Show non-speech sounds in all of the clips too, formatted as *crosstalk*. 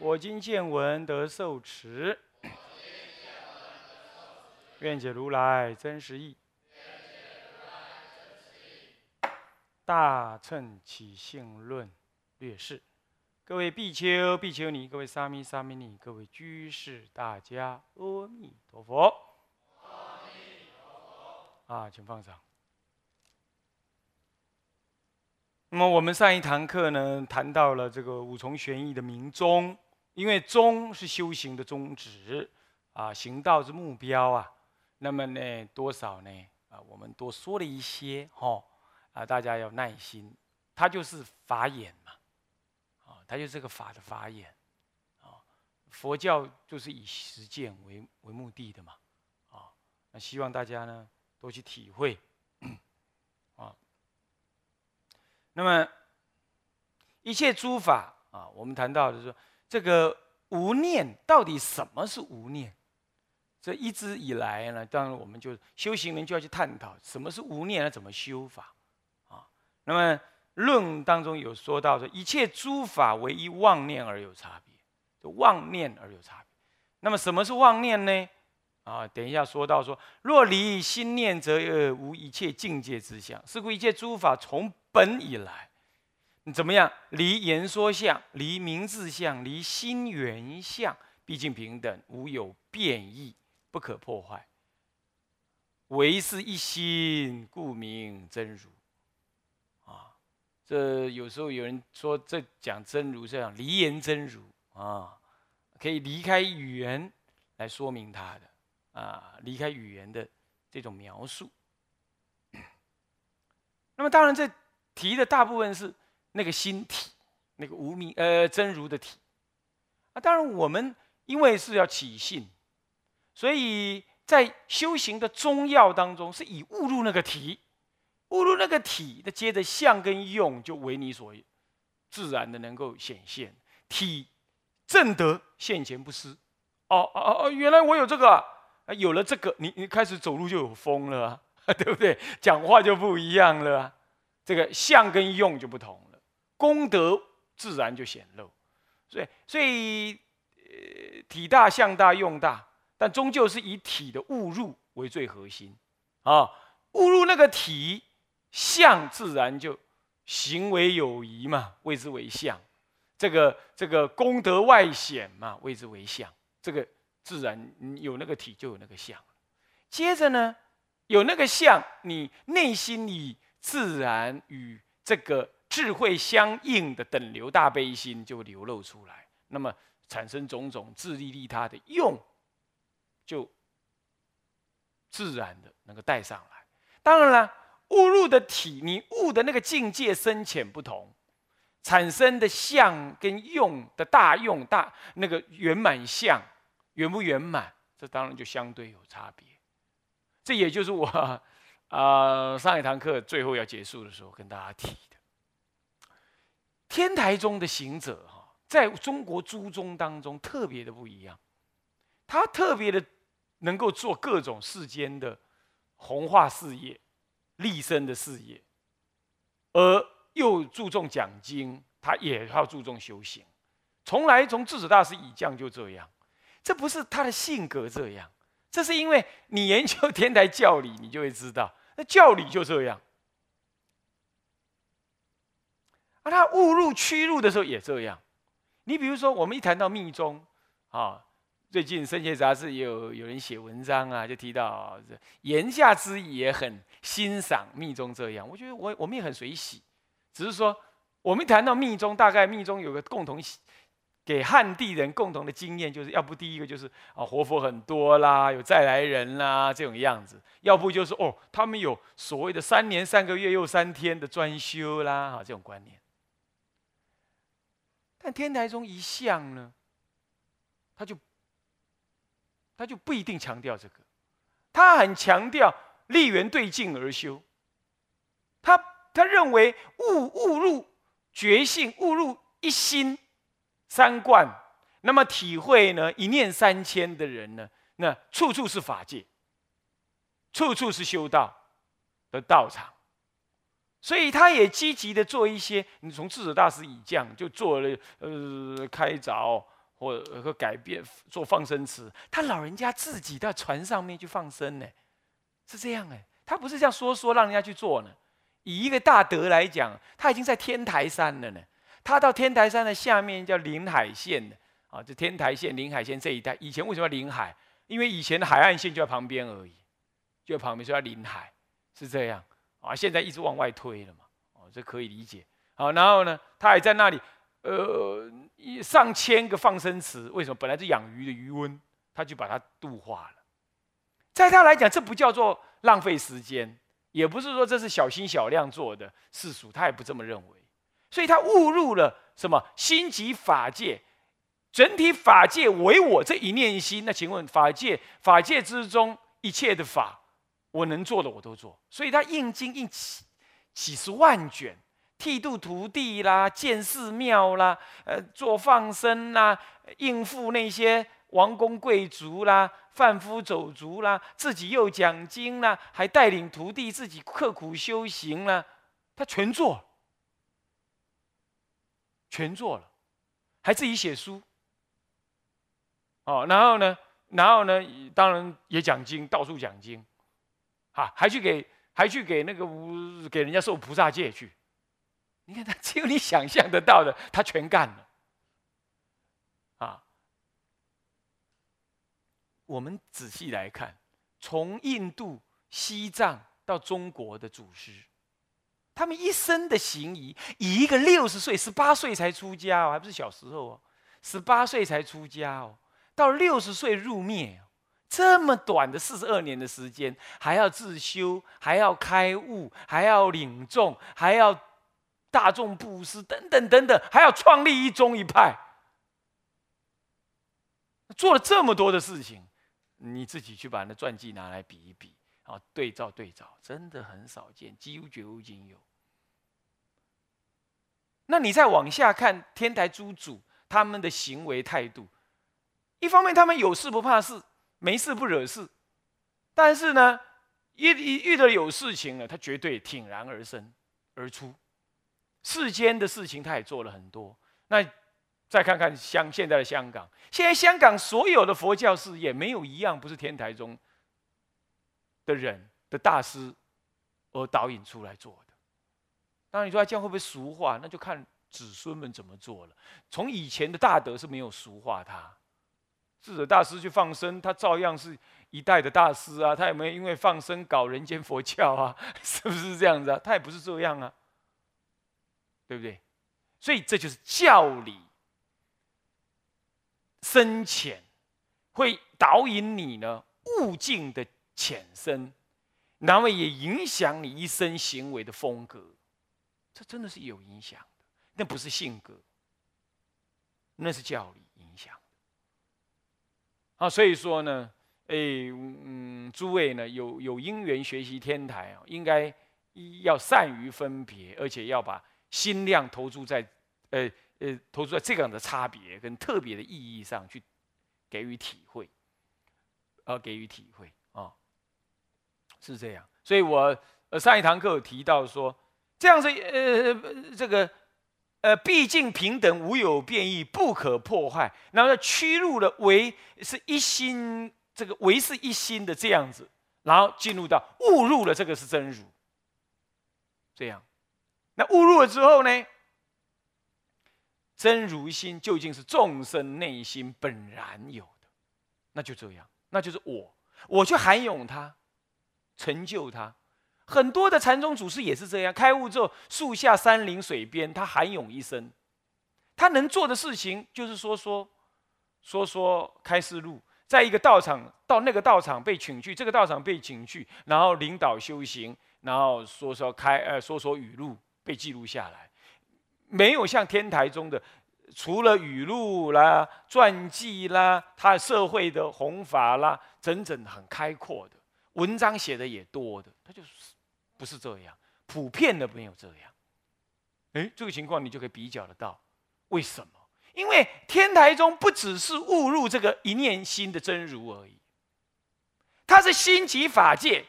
我今见闻得受持，愿解如来真实义。大乘起信论略释，各位比丘、比丘尼，各位沙弥、沙弥尼，各位居士，大家阿弥陀佛。阿弥陀佛啊，请放上。那么我们上一堂课呢，谈到了这个五重玄义的明宗。因为宗是修行的宗旨啊，行道之目标啊。那么呢，多少呢？啊，我们多说了一些哈啊，大家要耐心。它就是法眼嘛，啊，它就是个法的法眼啊。佛教就是以实践为为目的的嘛，啊，那希望大家呢多去体会啊。那么一切诸法啊，我们谈到的是说。这个无念到底什么是无念？这一直以来呢，当然我们就修行人就要去探讨什么是无念，怎么修法啊？那么论当中有说到说，一切诸法唯一妄念而有差别，就妄念而有差别。那么什么是妄念呢？啊，等一下说到说，若离心念，则无一切境界之相。是故一切诸法从本以来。怎么样？离言说相，离名字相，离心缘相，毕竟平等，无有变异，不可破坏。唯是一心，故名真如。啊，这有时候有人说，这讲真如这样离言真如啊，可以离开语言来说明它的啊，离开语言的这种描述。那么当然，这提的大部分是。那个心体，那个无名呃真如的体啊，当然我们因为是要起信，所以在修行的中药当中，是以误入那个体，误入那个体，那接着相跟用就为你所自然的能够显现体正得现前不失。哦哦哦，原来我有这个，有了这个，你你开始走路就有风了，*laughs* 对不对？讲话就不一样了，这个相跟用就不同。功德自然就显露，所以所以呃体大相大用大，但终究是以体的误入为最核心啊，误入那个体相，自然就行为有疑嘛，谓之为相。这个这个功德外显嘛，谓之为相。这个自然有那个体就有那个相，接着呢有那个相，你内心里自然与这个。智慧相应的等流大悲心就流露出来，那么产生种种自利利他的用，就自然的能够带上来。当然了，悟入的体，你悟的那个境界深浅不同，产生的相跟用的大用大那个圆满相圆不圆满，这当然就相对有差别。这也就是我啊上一堂课最后要结束的时候跟大家提。天台宗的行者哈，在中国诸宗当中特别的不一样，他特别的能够做各种世间的弘化事业、立身的事业，而又注重讲经，他也要注重修行。从来从智者大师以降就这样，这不是他的性格这样，这是因为你研究天台教理，你就会知道，那教理就这样。他误入屈入的时候也这样，你比如说，我们一谈到密宗，啊，最近《圣贤杂志》也有有人写文章啊，就提到言下之意也很欣赏密宗这样。我觉得我我们也很随喜，只是说我们谈到密宗，大概密宗有个共同给汉地人共同的经验，就是要不第一个就是啊活佛很多啦，有再来人啦这种样子；要不就是哦他们有所谓的三年三个月又三天的专修啦，哈这种观念。但天台宗一向呢，他就他就不一定强调这个，他很强调立缘对境而修。他他认为悟悟入觉性，悟入一心三观，那么体会呢一念三千的人呢，那处处是法界，处处是修道的道场。所以他也积极的做一些，你从智者大师以降就做了，呃，开凿或和改变做放生池。他老人家自己到船上面去放生呢，是这样哎，他不是这样说说让人家去做呢。以一个大德来讲，他已经在天台山了呢。他到天台山的下面叫临海县的啊，就天台县、临海县这一带，以前为什么要临海？因为以前的海岸线就在旁边而已，就在旁边，所以要临海，是这样。啊，现在一直往外推了嘛，哦，这可以理解。好，然后呢，他还在那里，呃，上千个放生池，为什么？本来是养鱼的鱼温，他就把它度化了。在他来讲，这不叫做浪费时间，也不是说这是小心小量做的世俗，他也不这么认为。所以他误入了什么心即法界，整体法界唯我这一念心。那请问，法界法界之中一切的法？我能做的我都做，所以他印经印几几十万卷，剃度徒弟啦，建寺庙啦，呃，做放生啦，应付那些王公贵族啦、贩夫走卒啦，自己又讲经啦，还带领徒弟自己刻苦修行啦，他全做，全做了，还自己写书，哦，然后呢，然后呢，当然也讲经，到处讲经。啊，还去给还去给那个无给人家受菩萨戒去，你看他 *laughs* 只有你想象得到的，他全干了。啊，我们仔细来看，从印度、西藏到中国的祖师，他们一生的行仪，以一个六十岁、十八岁才出家哦，还不是小时候哦，十八岁才出家哦，到六十岁入灭。这么短的四十二年的时间，还要自修，还要开悟，还要领众，还要大众布施，等等等等，还要创立一宗一派，做了这么多的事情，你自己去把那传记拿来比一比，啊，对照对照，真的很少见，几乎绝无仅有。那你再往下看天台诸祖他们的行为态度，一方面他们有事不怕事。没事不惹事，但是呢，一一遇到有事情了，他绝对挺然而生而出。世间的事情他也做了很多。那再看看香现在的香港，现在香港所有的佛教事业没有一样不是天台中的人的大师而导引出来做的。当然你说这样会不会俗化？那就看子孙们怎么做了。从以前的大德是没有俗化他。智者大师去放生，他照样是一代的大师啊。他有没有因为放生搞人间佛教啊？*laughs* 是不是这样子啊？他也不是这样啊，对不对？所以这就是教理深浅，会导引你呢悟境的浅深，然后也影响你一生行为的风格。这真的是有影响的，那不是性格，那是教理。啊，所以说呢，哎，嗯，诸位呢有有因缘学习天台啊，应该要善于分别，而且要把心量投注在，呃呃，投注在这样的差别跟特别的意义上去给予体会，呃，给予体会啊，是这样。所以我呃上一堂课有提到说，这样是呃这个。呃，毕竟平等无有变异，不可破坏。然后屈入了为是一心，这个为是一心的这样子，然后进入到误入了这个是真如。这样，那误入了之后呢？真如心究竟是众生内心本然有的，那就这样，那就是我，我去涵养它，成就它。很多的禅宗祖师也是这样，开悟之后，树下、山林、水边，他含勇一生，他能做的事情就是说说，说说开示录，在一个道场到那个道场被请去，这个道场被请去，然后领导修行，然后说说开呃说说语录被记录下来，没有像天台中的除了语录啦、传记啦，他社会的弘法啦，整整很开阔的。文章写的也多的，他就是不是这样，普遍的没有这样。哎，这个情况你就可以比较得到，为什么？因为天台宗不只是误入这个一念心的真如而已，它是心即法界，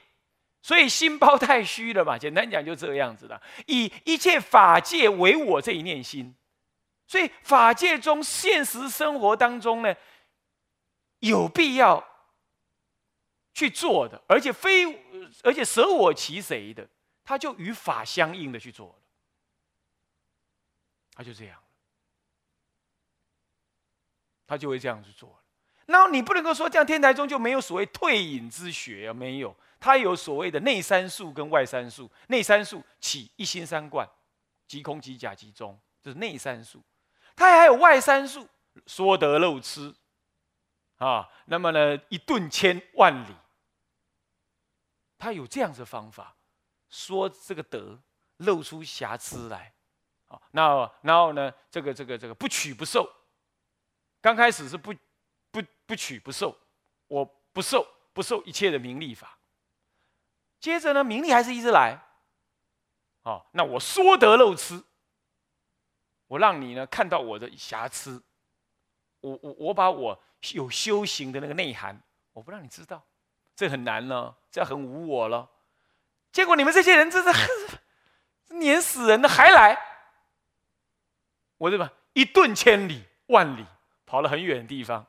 所以心包太虚了嘛。简单讲就这样子的，以一切法界为我这一念心。所以法界中现实生活当中呢，有必要去做的，而且非而且舍我其谁的，他就与法相应的去做了，他就这样他就会这样去做了。那你不能够说这样天台中就没有所谓退隐之学啊，没有，他有所谓的内三术跟外三术。内三术起一心三观，即空即假即中，这是内三术。他还有外三术，说得漏吃，啊，那么呢，一顿千万里，他有这样子方法，说这个德露出瑕疵来，啊，那然后呢，这个这个这个不取不受，刚开始是不不不取不受，我不受不受一切的名利法，接着呢，名利还是一直来，啊，那我说得漏吃。我让你呢看到我的瑕疵，我我我把我有修行的那个内涵，我不让你知道，这很难了，这很无我了。结果你们这些人真是碾死人的，还来，我这么一顿千里万里跑了很远的地方，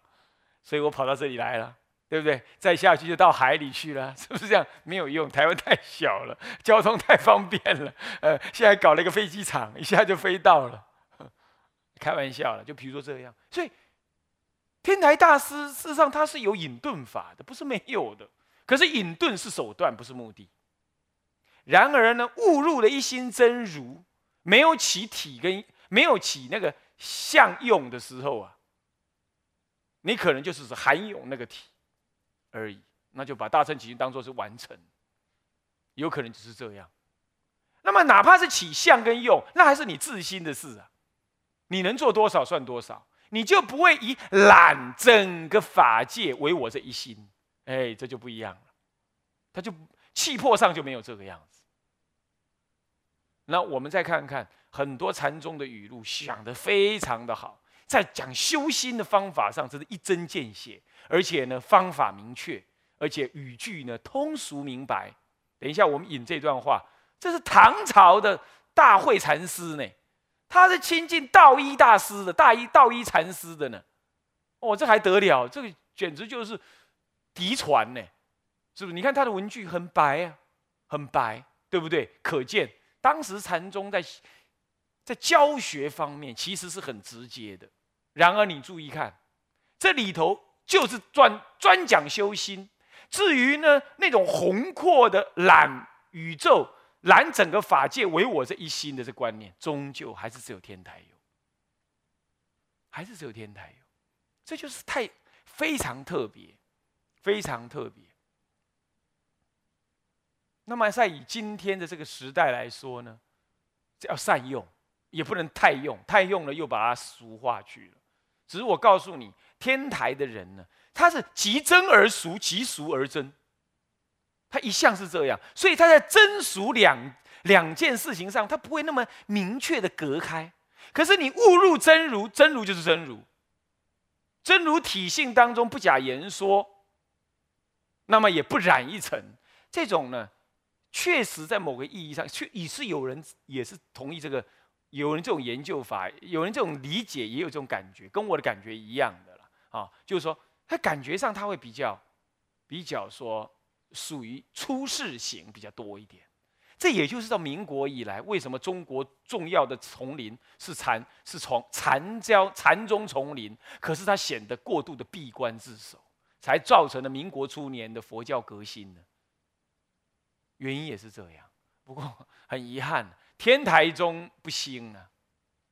所以我跑到这里来了，对不对？再下去就到海里去了，*laughs* 是不是这样？没有用，台湾太小了，交通太方便了，呃，现在搞了一个飞机场，一下就飞到了。*laughs* 开玩笑了，就比如说这样，所以天台大师事实上他是有隐遁法的，不是没有的。可是隐遁是手段，不是目的。然而呢，误入了一心真如，没有起体跟没有起那个相用的时候啊，你可能就是含有那个体而已，那就把大乘起心当做是完成，有可能只是这样。那么哪怕是起相跟用，那还是你自心的事啊。你能做多少算多少，你就不会以揽整个法界为我这一心，哎，这就不一样了，他就气魄上就没有这个样子。那我们再看看很多禅宗的语录，想的非常的好，在讲修心的方法上，真是一针见血，而且呢方法明确，而且语句呢通俗明白。等一下我们引这段话，这是唐朝的大慧禅师呢。他是亲近道一大师的，大一道一禅师的呢，哦，这还得了？这个简直就是嫡传呢，是不是？你看他的文句很白啊，很白，对不对？可见当时禅宗在在教学方面其实是很直接的。然而你注意看，这里头就是专专讲修心，至于呢那种宏阔的揽宇宙。揽整个法界为我这一心的这观念，终究还是只有天台有，还是只有天台有，这就是太非常特别，非常特别。那么在以今天的这个时代来说呢，要善用，也不能太用，太用了又把它俗化去了。只是我告诉你，天台的人呢，他是极真而俗，极俗而真。他一向是这样，所以他在真俗两两件事情上，他不会那么明确的隔开。可是你误入真如，真如就是真如，真如体性当中不假言说，那么也不染一层。这种呢，确实在某个意义上，确也是有人也是同意这个，有人这种研究法，有人这种理解，也有这种感觉，跟我的感觉一样的了啊。就是说，他感觉上他会比较比较说。属于出世型比较多一点，这也就是到民国以来，为什么中国重要的丛林是禅，是从禅教禅宗丛林，可是它显得过度的闭关自守，才造成了民国初年的佛教革新呢？原因也是这样。不过 *laughs* 很遗憾，天台宗不兴啊，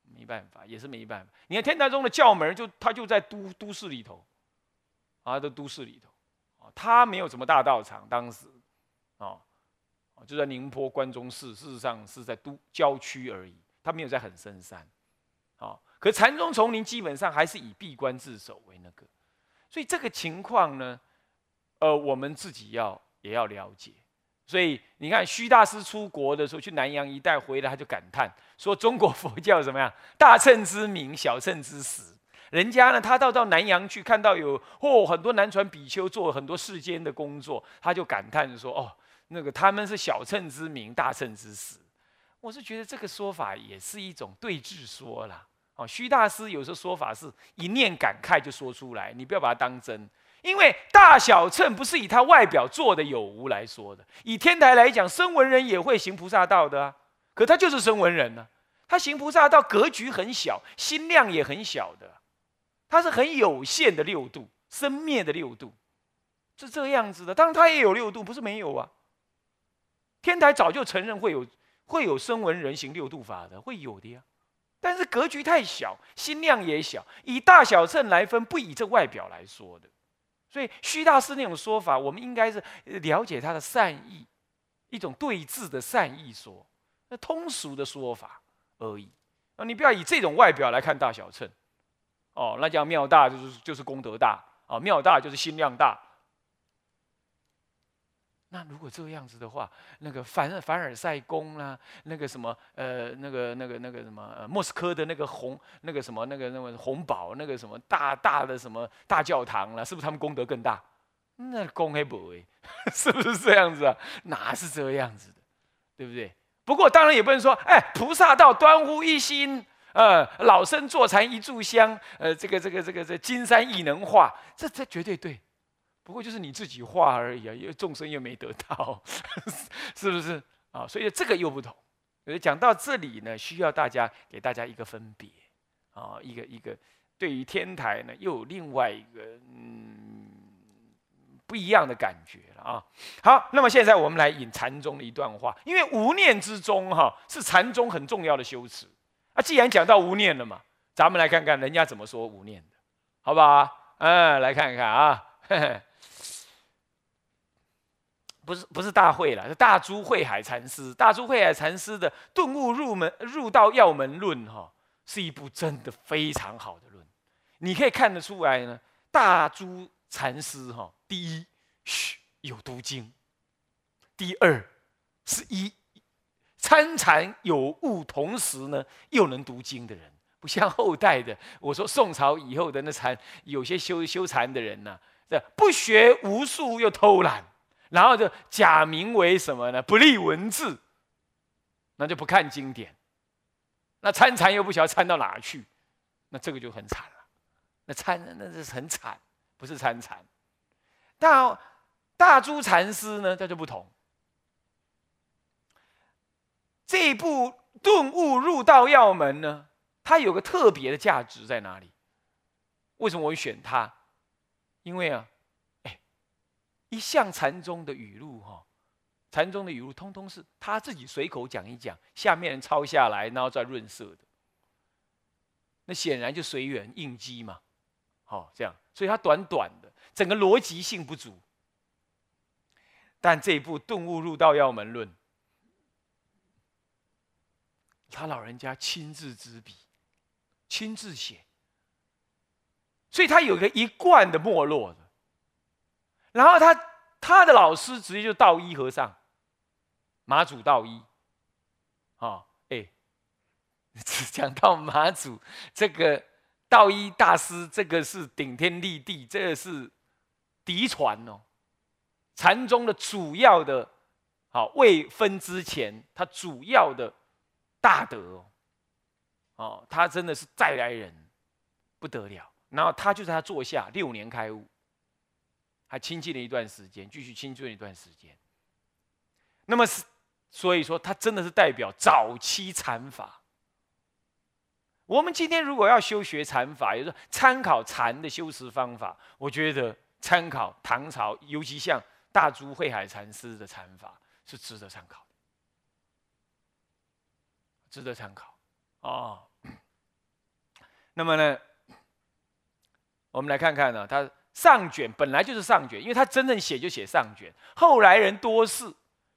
没办法，也是没办法。你看天台宗的教门，就他就在都都市里头，啊，在都市里头。啊他没有什么大道场，当时，哦，就在宁波关中市，事实上是在都郊区而已。他没有在很深山，哦。可禅宗丛林基本上还是以闭关自守为那个，所以这个情况呢，呃，我们自己要也要了解。所以你看，虚大师出国的时候，去南洋一带回来，他就感叹说：“中国佛教怎么样？大乘之名，小乘之实。人家呢，他到到南洋去，看到有哦很多南传比丘做很多世间的工作，他就感叹说：哦，那个他们是小乘之名，大乘之实。我是觉得这个说法也是一种对峙说啦。哦，虚大师有时候说法是一念感慨就说出来，你不要把它当真。”因为大小乘不是以他外表做的有无来说的，以天台来讲，声闻人也会行菩萨道的啊，可他就是声闻人呢，他行菩萨道格局很小，心量也很小的，他是很有限的六度，生灭的六度，是这个样子的。当然他也有六度，不是没有啊。天台早就承认会有会有声闻人行六度法的，会有的呀。但是格局太小，心量也小，以大小乘来分，不以这外表来说的。所以虚大师那种说法，我们应该是了解他的善意，一种对峙的善意说，那通俗的说法而已。啊，你不要以这种外表来看大小乘，哦，那叫庙大就是就是功德大啊，庙大就是心量大。那如果这个样子的话，那个凡凡尔赛宫啦，那个什么呃，那个那个那个什么，莫斯科的那个红那个什么那个那个红堡那个什么大大的什么大教堂啦，是不是他们功德更大？那功还不为，*laughs* 是不是这样子啊？哪是这样子的，对不对？不过当然也不能说，哎，菩萨道端乎一心，呃，老僧坐禅一炷香，呃，这个这个这个这金山亦能化，这这绝对对。不过就是你自己画而已啊，因为众生又没得到，*laughs* 是不是啊？所以这个又不同。讲到这里呢，需要大家给大家一个分别啊，一个一个对于天台呢，又有另外一个嗯不一样的感觉了啊。好，那么现在我们来引禅宗的一段话，因为无念之中哈是禅宗很重要的修持啊。既然讲到无念了嘛，咱们来看看人家怎么说无念的，好不好？嗯，来看一看啊。*laughs* 不是不是大会了，是大珠慧海禅师。大珠慧海禅师的《顿悟入门入道要门论》哈，是一部真的非常好的论。你可以看得出来呢，大珠禅师哈，第一，嘘有读经；第二，是一参禅有悟，同时呢又能读经的人，不像后代的。我说宋朝以后的那禅，有些修修禅的人呢，这不学无术又偷懒。然后就假名为什么呢？不立文字，那就不看经典，那参禅又不晓得参到哪去，那这个就很惨了。那参那是很惨，不是参禅。大大珠禅师呢，他就不同。这部《顿悟入道要门》呢，它有个特别的价值在哪里？为什么我会选它？因为啊。一向禅宗的语录，哈，禅宗的语录通通是他自己随口讲一讲，下面人抄下来，然后再润色的。那显然就随缘应机嘛，好这样，所以他短短的，整个逻辑性不足。但这一部《顿悟入道要门论》，他老人家亲自执笔，亲自写，所以他有个一贯的没落。然后他他的老师直接就道一和尚，马祖道一，啊，哎，只 *laughs* 讲到马祖这个道一大师，这个是顶天立地，这个是嫡传哦，禅宗的主要的，好未分之前，他主要的大德哦，哦，他真的是再来人，不得了。然后他就在他座下六年开悟。还亲近了一段时间，继续亲近一段时间。那么是，所以说他真的是代表早期禅法。我们今天如果要修学禅法，也就是参考禅的修持方法，我觉得参考唐朝，尤其像大珠慧海禅师的禅法是值得参考的，值得参考哦。*coughs* 那么呢，我们来看看呢，他。上卷本来就是上卷，因为他真正写就写上卷，后来人多事，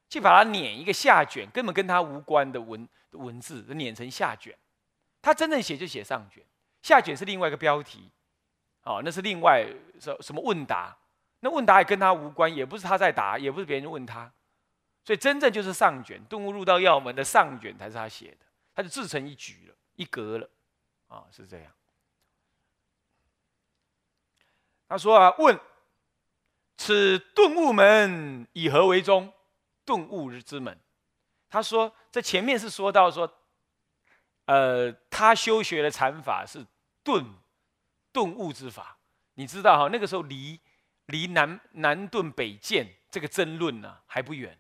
去把它碾一个下卷，根本跟他无关的文文字，碾成下卷。他真正写就写上卷，下卷是另外一个标题，哦，那是另外什什么问答，那问答也跟他无关，也不是他在答，也不是别人问他，所以真正就是上卷《动物入道要门》的上卷才是他写的，他就自成一局了，一格了，啊，是这样。他说啊，问此顿悟门以何为宗？顿悟之门。他说，这前面是说到说，呃，他修学的禅法是顿顿悟之法。你知道哈，那个时候离离南南顿北渐这个争论呢还不远，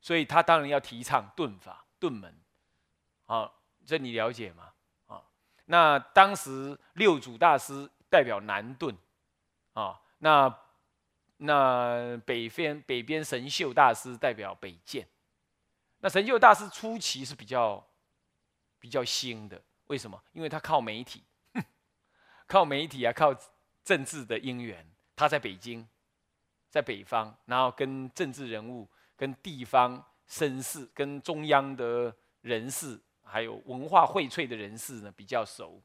所以他当然要提倡顿法顿门。好，这你了解吗？啊，那当时六祖大师代表南顿。啊，那那北边北边神秀大师代表北建，那神秀大师初期是比较比较新的，为什么？因为他靠媒体，靠媒体啊，靠政治的因缘，他在北京，在北方，然后跟政治人物、跟地方绅士、跟中央的人士，还有文化荟萃的人士呢比较熟，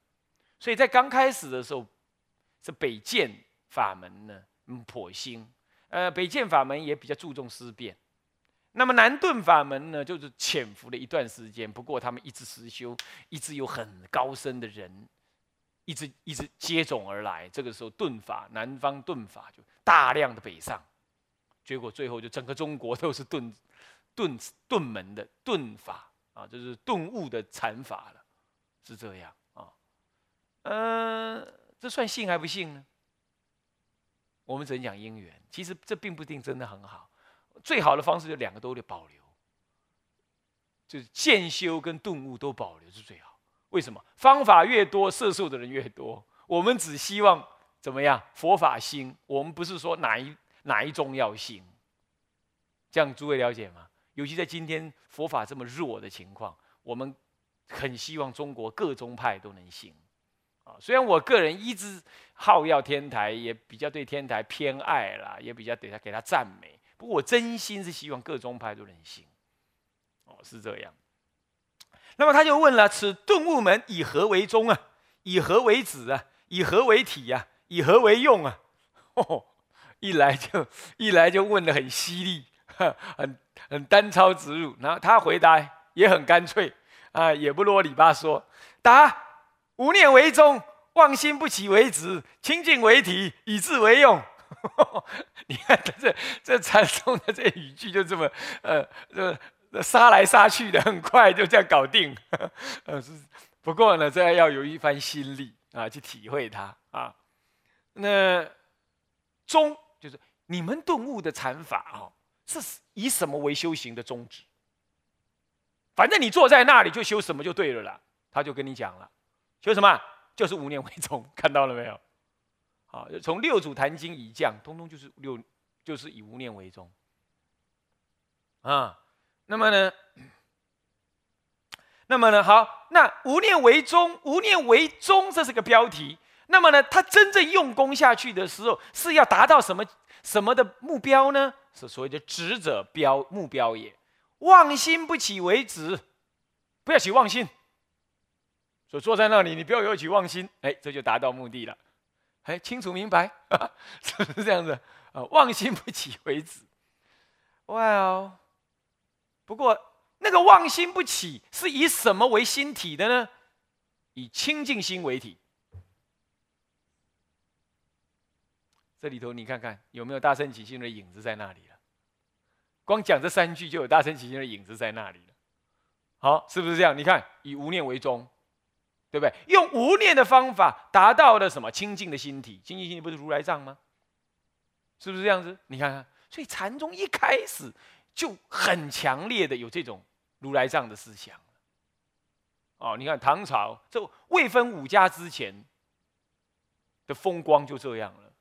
所以在刚开始的时候是北建。法门呢，嗯，颇新。呃，北渐法门也比较注重思辨。那么南顿法门呢，就是潜伏了一段时间。不过他们一直实修，一直有很高深的人，一直一直接踵而来。这个时候，顿法南方顿法就大量的北上，结果最后就整个中国都是顿顿顿门的顿法啊，就是顿悟的禅法了，是这样啊。嗯，这算信还不信呢？我们只能讲因缘，其实这并不一定真的很好。最好的方式就两个都得保留，就是渐修跟顿悟都保留是最好。为什么？方法越多，摄受的人越多。我们只希望怎么样？佛法兴。我们不是说哪一哪一宗要兴。这样诸位了解吗？尤其在今天佛法这么弱的情况，我们很希望中国各宗派都能兴。虽然我个人一直好要天台，也比较对天台偏爱啦，也比较给他给他赞美。不过我真心是希望各宗派都能行。哦，是这样。那么他就问了：此顿悟门以何为宗啊？以何为子啊？以何为体呀？以何为用啊？*laughs* 哦，一来就一来就问的很犀利，很很单刀直入。然后他回答也很干脆啊，也不啰里吧嗦，答。无念为宗，妄心不起为止，清净为体，以智为用。*laughs* 你看这这禅宗的这语句就这么呃这杀来杀去的，很快就这样搞定。*laughs* 呃，是不过呢，这要有一番心力啊，去体会它啊。那宗就是你们顿悟的禅法啊，是以什么为修行的宗旨？反正你坐在那里就修什么就对了啦。他就跟你讲了。求什么？就是无念为宗，看到了没有？好，从六祖坛经以降，通通就是六，就是以无念为宗。啊，那么呢？*clears throat* 那么呢？好，那无念为宗，无念为宗，这是个标题。那么呢？他真正用功下去的时候，是要达到什么什么的目标呢？是所谓的执者标目标也。妄心不起为止，不要起妄心。所坐在那里，你不要有起妄心，哎，这就达到目的了，哎，清楚明白，*laughs* 是不是这样子啊？妄心不起为止。哇哦，不过那个妄心不起是以什么为心体的呢？以清净心为体。这里头你看看有没有大圣起心的影子在那里了？光讲这三句就有大圣起心的影子在那里了。好，是不是这样？你看，以无念为宗。对不对？用无念的方法达到了什么清净的心体？清净心体不是如来藏吗？是不是这样子？你看看，所以禅宗一开始就很强烈的有这种如来藏的思想。哦，你看唐朝这未分五家之前的风光就这样了。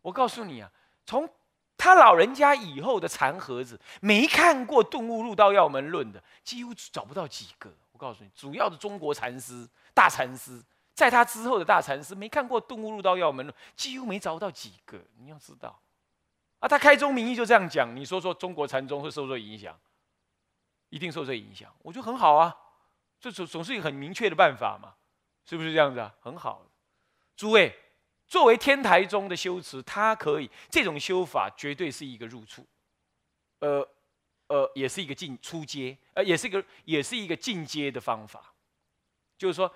我告诉你啊，从他老人家以后的禅盒子，没看过《顿悟入道要门论》的，几乎找不到几个。我告诉你，主要的中国禅师。大禅师在他之后的大禅师没看过《顿悟入道要门的》，几乎没找到几个。你要知道，啊，他开宗明义就这样讲。你说说中国禅宗会受这影响？一定受这影响。我觉得很好啊，这总总是一个很明确的办法嘛。是不是这样子啊？很好，诸位，作为天台宗的修持，它可以这种修法绝对是一个入处，呃呃，也是一个进出阶，呃，也是一个也是一个进阶的方法，就是说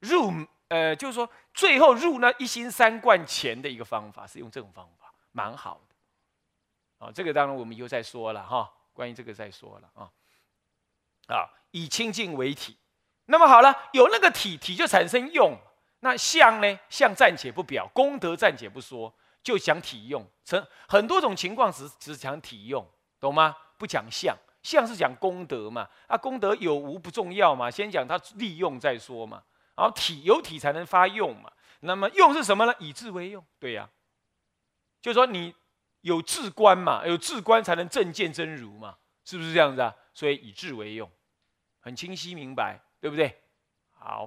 入呃，就是说最后入那一心三观前的一个方法是用这种方法，蛮好的，啊，这个当然我们以后再说了哈，关于这个再说了啊，啊，以清净为体。那么好了，有那个体，体就产生用。那相呢？相暂且不表，功德暂且不说，就讲体用。成很多种情况只只讲体用，懂吗？不讲相，相是讲功德嘛。啊，功德有无不重要嘛，先讲它利用再说嘛。然后体有体才能发用嘛。那么用是什么呢？以智为用。对呀，就是说你有智观嘛，有智观才能正见真如嘛，是不是这样子啊？所以以智为用，很清晰明白。对不对？好。